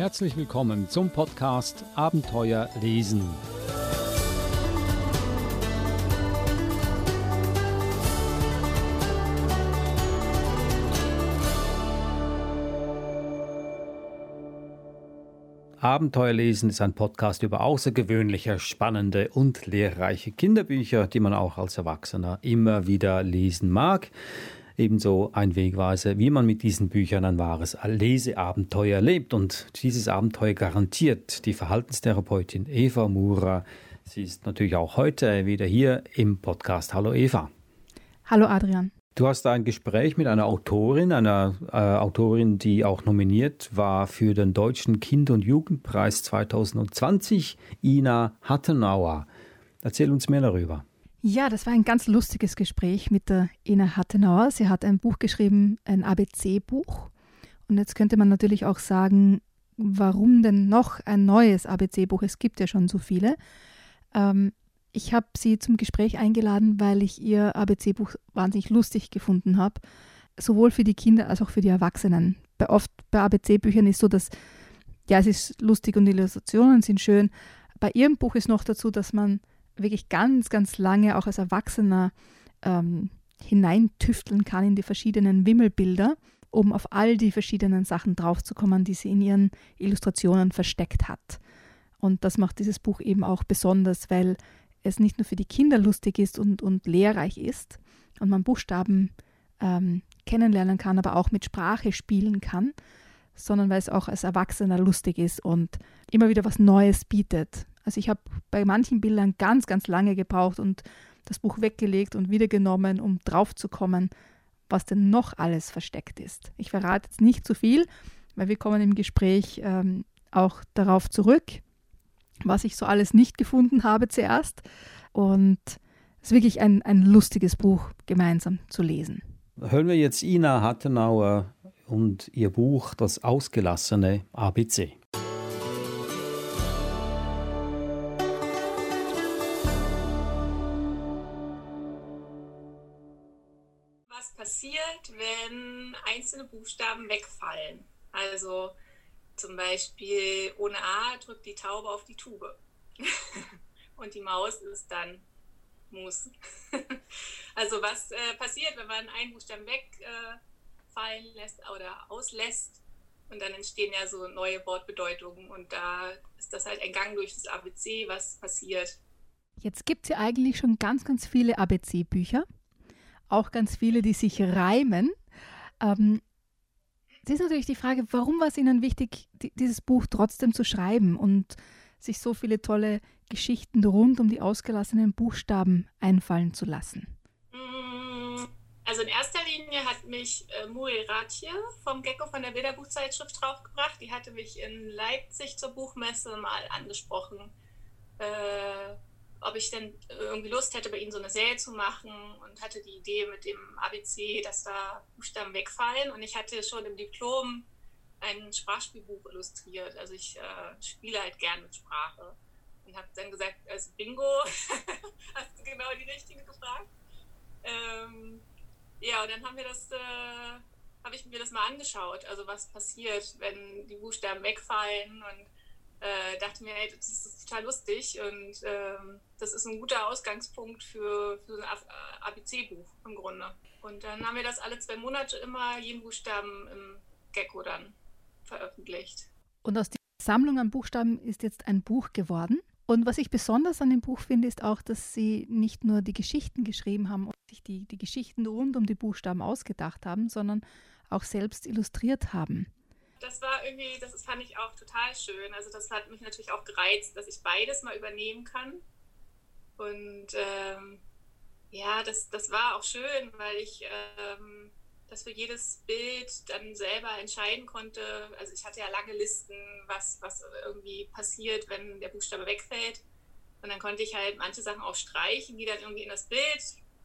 Herzlich willkommen zum Podcast Abenteuer lesen. Abenteuerlesen ist ein Podcast über außergewöhnliche, spannende und lehrreiche Kinderbücher, die man auch als Erwachsener immer wieder lesen mag. Ebenso ein Wegweiser, wie man mit diesen Büchern ein wahres Leseabenteuer erlebt. Und dieses Abenteuer garantiert die Verhaltenstherapeutin Eva Mura. Sie ist natürlich auch heute wieder hier im Podcast. Hallo Eva. Hallo Adrian. Du hast ein Gespräch mit einer Autorin, einer äh, Autorin, die auch nominiert war für den Deutschen Kind- und Jugendpreis 2020, Ina Hattenauer. Erzähl uns mehr darüber. Ja, das war ein ganz lustiges Gespräch mit der Ina Hattenauer. Sie hat ein Buch geschrieben, ein ABC-Buch. Und jetzt könnte man natürlich auch sagen, warum denn noch ein neues ABC-Buch? Es gibt ja schon so viele. Ähm, ich habe sie zum Gespräch eingeladen, weil ich ihr ABC-Buch wahnsinnig lustig gefunden habe. Sowohl für die Kinder als auch für die Erwachsenen. Bei oft bei ABC-Büchern ist so, dass, ja, es ist lustig und die Illustrationen sind schön. Bei ihrem Buch ist noch dazu, dass man wirklich ganz, ganz lange auch als Erwachsener ähm, hineintüfteln kann in die verschiedenen Wimmelbilder, um auf all die verschiedenen Sachen draufzukommen, die sie in ihren Illustrationen versteckt hat. Und das macht dieses Buch eben auch besonders, weil es nicht nur für die Kinder lustig ist und, und lehrreich ist und man Buchstaben ähm, kennenlernen kann, aber auch mit Sprache spielen kann, sondern weil es auch als Erwachsener lustig ist und immer wieder was Neues bietet. Also ich habe bei manchen Bildern ganz, ganz lange gebraucht und das Buch weggelegt und wieder genommen, um draufzukommen, was denn noch alles versteckt ist. Ich verrate jetzt nicht zu viel, weil wir kommen im Gespräch ähm, auch darauf zurück was ich so alles nicht gefunden habe zuerst. Und es ist wirklich ein, ein lustiges Buch gemeinsam zu lesen. Hören wir jetzt Ina Hattenauer und ihr Buch Das ausgelassene ABC. Passiert, wenn einzelne Buchstaben wegfallen? Also zum Beispiel ohne A drückt die Taube auf die Tube. Und die Maus ist dann Mus. also was äh, passiert, wenn man einen Buchstaben wegfallen äh, lässt oder auslässt und dann entstehen ja so neue Wortbedeutungen und da ist das halt ein Gang durch das ABC, was passiert. Jetzt gibt es ja eigentlich schon ganz, ganz viele ABC-Bücher, auch ganz viele, die sich reimen. Ähm, es ist natürlich die Frage, warum war es Ihnen wichtig, dieses Buch trotzdem zu schreiben und sich so viele tolle Geschichten rund um die ausgelassenen Buchstaben einfallen zu lassen? Mm, also in erster Linie hat mich äh, Muriel Ratje vom Gecko von der Bilderbuchzeitschrift draufgebracht. Die hatte mich in Leipzig zur Buchmesse mal angesprochen. Äh, ob ich denn irgendwie Lust hätte, bei ihnen so eine Serie zu machen und hatte die Idee mit dem ABC, dass da Buchstaben wegfallen. Und ich hatte schon im Diplom ein Sprachspielbuch illustriert. Also ich äh, spiele halt gern mit Sprache. Und habe dann gesagt, also Bingo, hast du genau die richtige gefragt. Ähm, ja, und dann haben wir das, äh, habe ich mir das mal angeschaut, also was passiert, wenn die Buchstaben wegfallen und äh, dachte mir, hey, das ist total lustig und ähm, das ist ein guter Ausgangspunkt für, für ein ABC-Buch im Grunde. Und dann haben wir das alle zwei Monate immer jeden Buchstaben im Gecko dann veröffentlicht. Und aus dieser Sammlung an Buchstaben ist jetzt ein Buch geworden. Und was ich besonders an dem Buch finde, ist auch, dass Sie nicht nur die Geschichten geschrieben haben und sich die, die Geschichten rund um die Buchstaben ausgedacht haben, sondern auch selbst illustriert haben das war irgendwie, das fand ich auch total schön. Also das hat mich natürlich auch gereizt, dass ich beides mal übernehmen kann. Und ähm, ja, das, das war auch schön, weil ich ähm, das für jedes Bild dann selber entscheiden konnte. Also ich hatte ja lange Listen, was, was irgendwie passiert, wenn der Buchstabe wegfällt. Und dann konnte ich halt manche Sachen auch streichen, die dann irgendwie in das Bild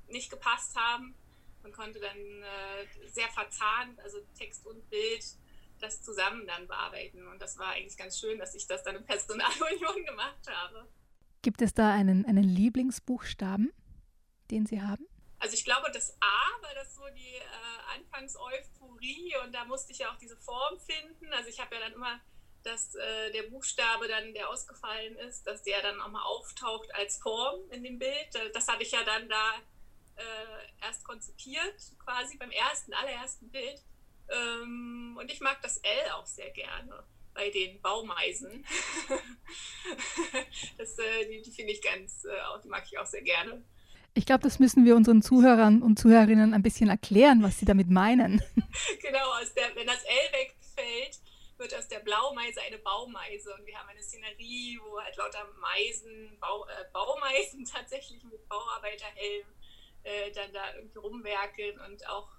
nicht gepasst haben. Und konnte dann äh, sehr verzahnt, also Text und Bild, das zusammen dann bearbeiten. Und das war eigentlich ganz schön, dass ich das dann in Personalunion gemacht habe. Gibt es da einen, einen Lieblingsbuchstaben, den Sie haben? Also ich glaube, das A war das so die äh, Anfangseuphorie und da musste ich ja auch diese Form finden. Also ich habe ja dann immer dass äh, der Buchstabe dann, der ausgefallen ist, dass der dann auch mal auftaucht als Form in dem Bild. Das hatte ich ja dann da äh, erst konzipiert, quasi beim ersten, allerersten Bild. Ähm, und ich mag das L auch sehr gerne bei den Baumeisen. das, äh, die, die finde ich ganz, äh, die mag ich auch sehr gerne. Ich glaube, das müssen wir unseren Zuhörern und Zuhörerinnen ein bisschen erklären, was sie damit meinen. genau, der, wenn das L wegfällt, wird aus der Blaumeise eine Baumeise. Und wir haben eine Szenerie, wo halt lauter Meisen, Bau, äh, Baumeisen tatsächlich mit Bauarbeiterhelm äh, dann da irgendwie rumwerkeln und auch,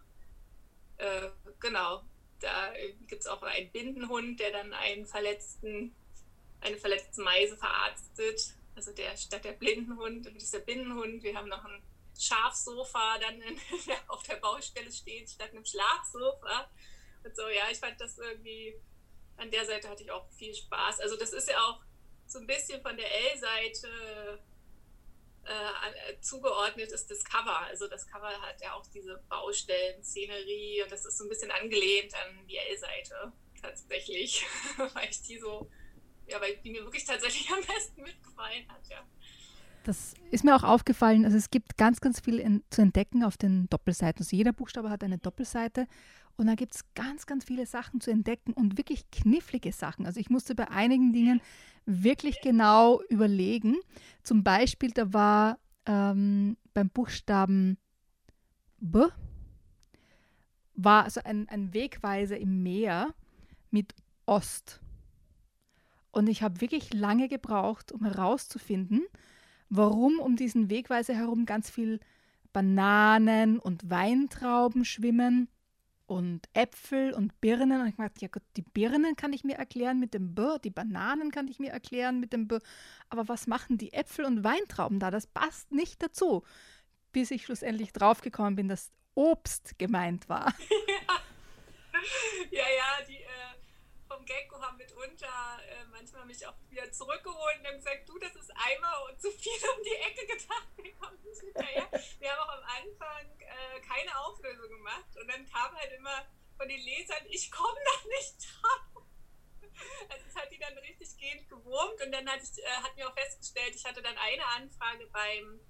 äh, genau, da gibt es auch einen Bindenhund, der dann einen verletzten, eine verletzte Meise verarztet. Also der statt der Blindenhund ist der Binnenhund. Wir haben noch ein Schafsofa dann in, auf der Baustelle steht, statt einem Schlafsofa. Und so, ja, ich fand das irgendwie, an der Seite hatte ich auch viel Spaß. Also das ist ja auch so ein bisschen von der L-Seite äh, zugeordnet ist das Cover. Also das Cover hat ja auch diese Baustellen-Szenerie und das ist so ein bisschen angelehnt an die L-Seite tatsächlich, weil ich die so, ja, weil die mir wirklich tatsächlich am besten mitgefallen hat, ja. Das ist mir auch aufgefallen. Also es gibt ganz, ganz viel in, zu entdecken auf den Doppelseiten. Also jeder Buchstabe hat eine Doppelseite und da gibt es ganz, ganz viele Sachen zu entdecken und wirklich knifflige Sachen. Also ich musste bei einigen Dingen wirklich genau überlegen. Zum Beispiel, da war ähm, beim Buchstaben B, war also ein, ein Wegweiser im Meer mit Ost. Und ich habe wirklich lange gebraucht, um herauszufinden, warum um diesen Wegweiser herum ganz viel Bananen und Weintrauben schwimmen und Äpfel und Birnen. Und ich dachte, ja gut, die Birnen kann ich mir erklären mit dem B, die Bananen kann ich mir erklären mit dem B. Aber was machen die Äpfel und Weintrauben da? Das passt nicht dazu. Bis ich schlussendlich draufgekommen bin, dass Obst gemeint war. Ja, ja, die äh, vom Gecko haben mitunter äh, manchmal mich auch wieder zurückgeholt und haben gesagt, du, das ist einmal und zu viel um die Ecke gedacht. Wir kommen nicht. Wir haben auch am Anfang äh, keine gemacht und dann kam halt immer von den Lesern, ich komme da nicht drauf. Also es hat die dann richtig gehend gewurmt und dann hat, ich, äh, hat mir auch festgestellt, ich hatte dann eine Anfrage beim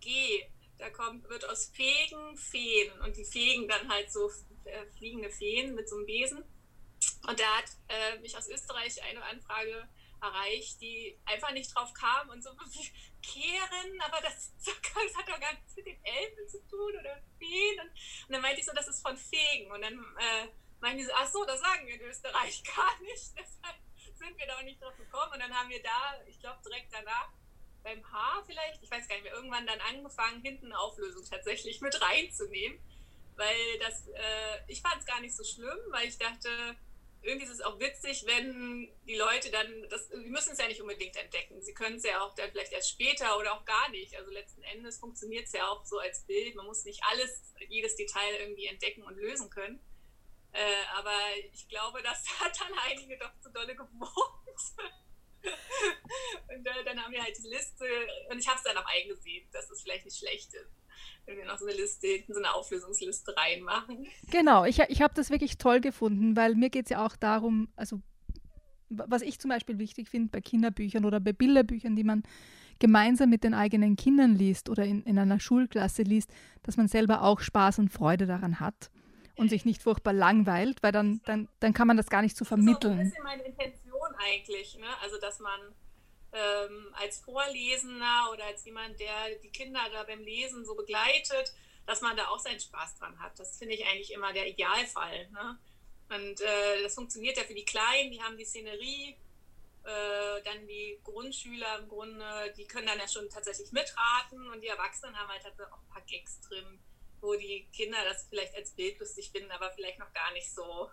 G. Da kommt, wird aus Fegen Feen und die fegen dann halt so äh, fliegende Feen mit so einem Besen. Und da hat äh, mich aus Österreich eine Anfrage erreicht, die einfach nicht drauf kam und so kehren, aber das, das hat doch gar nichts mit den Elfen zu tun oder Feen. Und, und, dann meinte ich so, das ist von Fegen. Und dann äh, meinten die so, ach so, das sagen wir in Österreich gar nicht. Deshalb sind wir da auch nicht drauf gekommen. Und dann haben wir da, ich glaube direkt danach, beim Haar vielleicht, ich weiß gar nicht mehr, irgendwann dann angefangen, hinten Auflösung tatsächlich mit reinzunehmen. Weil das, äh, ich fand es gar nicht so schlimm, weil ich dachte, irgendwie ist es auch witzig, wenn die Leute dann, das, die müssen es ja nicht unbedingt entdecken. Sie können es ja auch dann vielleicht erst später oder auch gar nicht. Also letzten Endes funktioniert es ja auch so als Bild. Man muss nicht alles, jedes Detail irgendwie entdecken und lösen können. Äh, aber ich glaube, das hat dann einige doch zu dolle gewohnt. und äh, dann haben wir halt diese Liste und ich habe es dann auch eingesehen, dass es vielleicht nicht schlecht ist wenn wir noch so eine Liste, so eine Auflösungsliste reinmachen. Genau, ich, ich habe das wirklich toll gefunden, weil mir geht es ja auch darum, also was ich zum Beispiel wichtig finde bei Kinderbüchern oder bei Bilderbüchern, die man gemeinsam mit den eigenen Kindern liest oder in, in einer Schulklasse liest, dass man selber auch Spaß und Freude daran hat und sich nicht furchtbar langweilt, weil dann, dann, dann kann man das gar nicht so vermitteln. Das ist so ein bisschen meine Intention eigentlich, ne? also dass man ähm, als Vorlesender oder als jemand, der die Kinder da beim Lesen so begleitet, dass man da auch seinen Spaß dran hat. Das finde ich eigentlich immer der Idealfall. Ne? Und äh, das funktioniert ja für die Kleinen, die haben die Szenerie, äh, dann die Grundschüler im Grunde, die können dann ja schon tatsächlich mitraten und die Erwachsenen haben halt, halt auch ein paar Gags drin, wo die Kinder das vielleicht als Bild lustig finden, aber vielleicht noch gar nicht so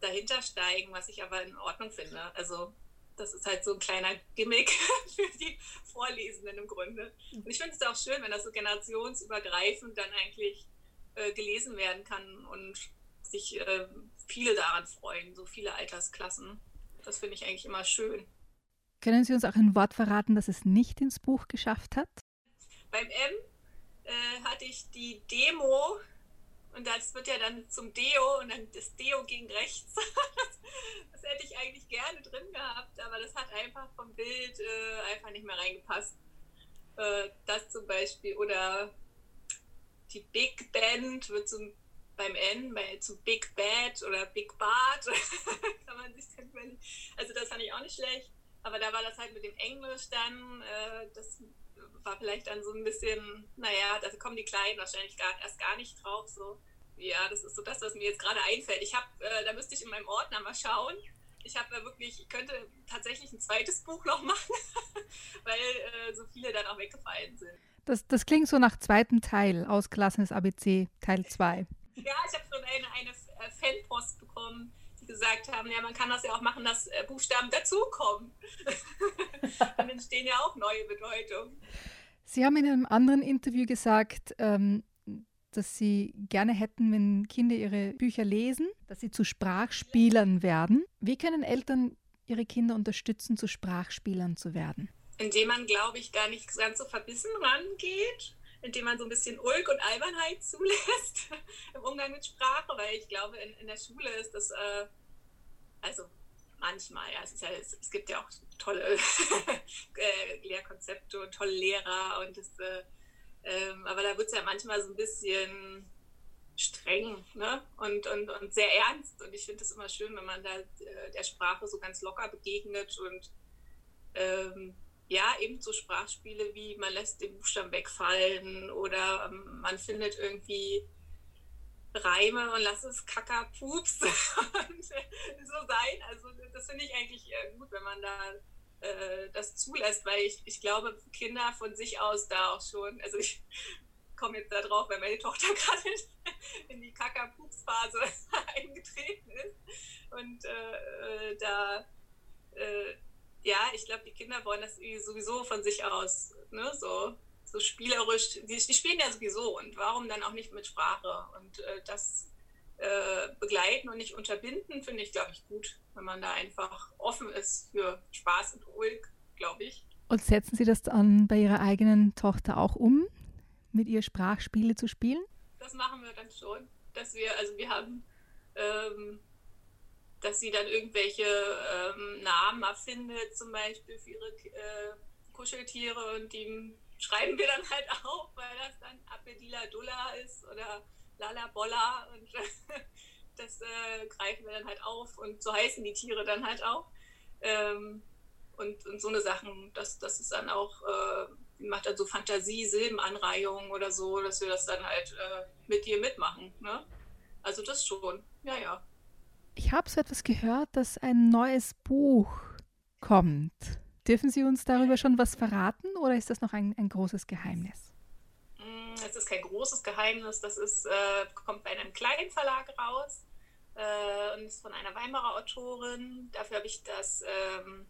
dahinter steigen, was ich aber in Ordnung finde. Also das ist halt so ein kleiner Gimmick für die Vorlesenden im Grunde. Und ich finde es auch schön, wenn das so generationsübergreifend dann eigentlich äh, gelesen werden kann und sich äh, viele daran freuen, so viele Altersklassen. Das finde ich eigentlich immer schön. Können Sie uns auch ein Wort verraten, das es nicht ins Buch geschafft hat? Beim M äh, hatte ich die Demo und das wird ja dann zum Deo und dann das Deo ging rechts. das hätte ich eigentlich gerne drin gehabt, aber das hat einfach vom Bild äh, einfach nicht mehr reingepasst. Äh, das zum Beispiel. Oder die Big Band wird zum, beim N zu Big Bad oder Big Bart. Kann man sich dann überlegen. Also das fand ich auch nicht schlecht. Aber da war das halt mit dem Englisch dann, äh, das war vielleicht dann so ein bisschen, naja, da kommen die Kleinen wahrscheinlich gar, erst gar nicht drauf. So. Ja, das ist so das, was mir jetzt gerade einfällt. Ich habe, äh, da müsste ich in meinem Ordner mal schauen. Ich habe da wirklich, ich könnte tatsächlich ein zweites Buch noch machen, weil äh, so viele dann auch weggefallen sind. Das, das klingt so nach zweiten Teil, ausgelassenes ABC, Teil 2. Ja, ich habe schon eine, eine äh, Fanpost gesagt haben, ja, man kann das ja auch machen, dass äh, Buchstaben dazukommen. dann entstehen ja auch neue Bedeutungen. Sie haben in einem anderen Interview gesagt, ähm, dass Sie gerne hätten, wenn Kinder ihre Bücher lesen, dass sie zu Sprachspielern werden. Wie können Eltern ihre Kinder unterstützen, zu Sprachspielern zu werden? Indem man, glaube ich, gar nicht ganz so verbissen rangeht, indem man so ein bisschen Ulk und Albernheit zulässt im Umgang mit Sprache, weil ich glaube, in, in der Schule ist das, äh, also manchmal, ja, es, ja, es, gibt ja auch tolle äh, Lehrkonzepte und tolle Lehrer und das äh, ähm, aber da wird es ja manchmal so ein bisschen streng ne? und, und, und sehr ernst. Und ich finde es immer schön, wenn man da äh, der Sprache so ganz locker begegnet und ähm, ja, eben so Sprachspiele wie man lässt den Buchstaben wegfallen oder ähm, man findet irgendwie Reime und lass es Kackerpups und so sein. Also das finde ich eigentlich äh, gut, wenn man da äh, das zulässt, weil ich, ich glaube, Kinder von sich aus da auch schon, also ich komme jetzt da drauf, weil meine Tochter gerade in, die Kakapups-Phase eingetreten ist. Und äh, da, äh, ja, ich glaube, die Kinder wollen das sowieso von sich aus, ne, so, so spielerisch, die, die spielen ja sowieso und warum dann auch nicht mit Sprache? Und äh, das äh, begleiten und nicht unterbinden, finde ich, glaube ich, gut, wenn man da einfach offen ist für Spaß und Ulk, glaube ich. Und setzen Sie das dann bei Ihrer eigenen Tochter auch um, mit ihr Sprachspiele zu spielen? Das machen wir dann schon, dass wir, also wir haben, ähm, dass sie dann irgendwelche ähm, Namen erfindet, zum Beispiel für ihre äh, Kuscheltiere und die schreiben wir dann halt auf, weil das dann Apedila Dulla ist oder Lala Bolla und das äh, greifen wir dann halt auf und so heißen die Tiere dann halt auch. Ähm, und, und so eine Sachen, das, das ist dann auch, äh, macht dann so Fantasie, Silbenanreihungen oder so, dass wir das dann halt äh, mit dir mitmachen. Ne? Also das schon, ja, ja. Ich habe so etwas gehört, dass ein neues Buch kommt. Dürfen Sie uns darüber schon was verraten oder ist das noch ein, ein großes Geheimnis? Es ist kein großes Geheimnis. Das ist, äh, kommt bei einem kleinen Verlag raus äh, und ist von einer Weimarer Autorin. Dafür habe ich das ähm,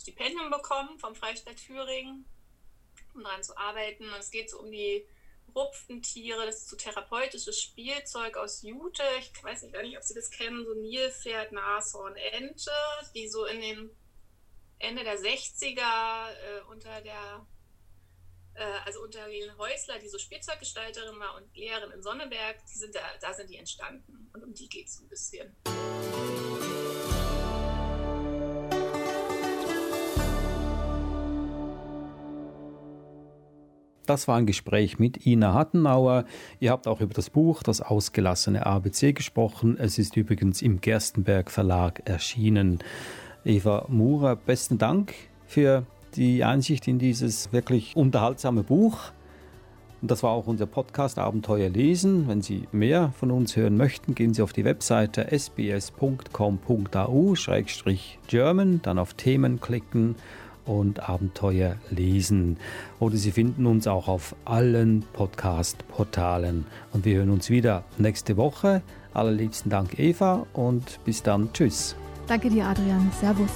Stipendium bekommen vom Freistaat Thüringen, um daran zu arbeiten. Und es geht so um die Rupfentiere. Das ist so therapeutisches Spielzeug aus Jute. Ich weiß nicht, nicht, ob Sie das kennen. So Nilpferd, Nashorn, Ente, die so in den Ende der 60er äh, unter der äh, also unter Helene Häusler, die so Spielzeuggestalterin war und Lehrerin in Sonneberg, die sind da, da sind die entstanden. Und um die geht es ein bisschen. Das war ein Gespräch mit Ina Hattenauer. Ihr habt auch über das Buch Das ausgelassene ABC gesprochen. Es ist übrigens im Gerstenberg Verlag erschienen. Eva Murer, besten Dank für die Einsicht in dieses wirklich unterhaltsame Buch. Und das war auch unser Podcast Abenteuer lesen. Wenn Sie mehr von uns hören möchten, gehen Sie auf die Webseite sbs.com.au-german, dann auf Themen klicken und Abenteuer lesen. Oder Sie finden uns auch auf allen Podcast-Portalen. Und wir hören uns wieder nächste Woche. Allerliebsten Dank, Eva, und bis dann. Tschüss. Danke dir, Adrian. Servus.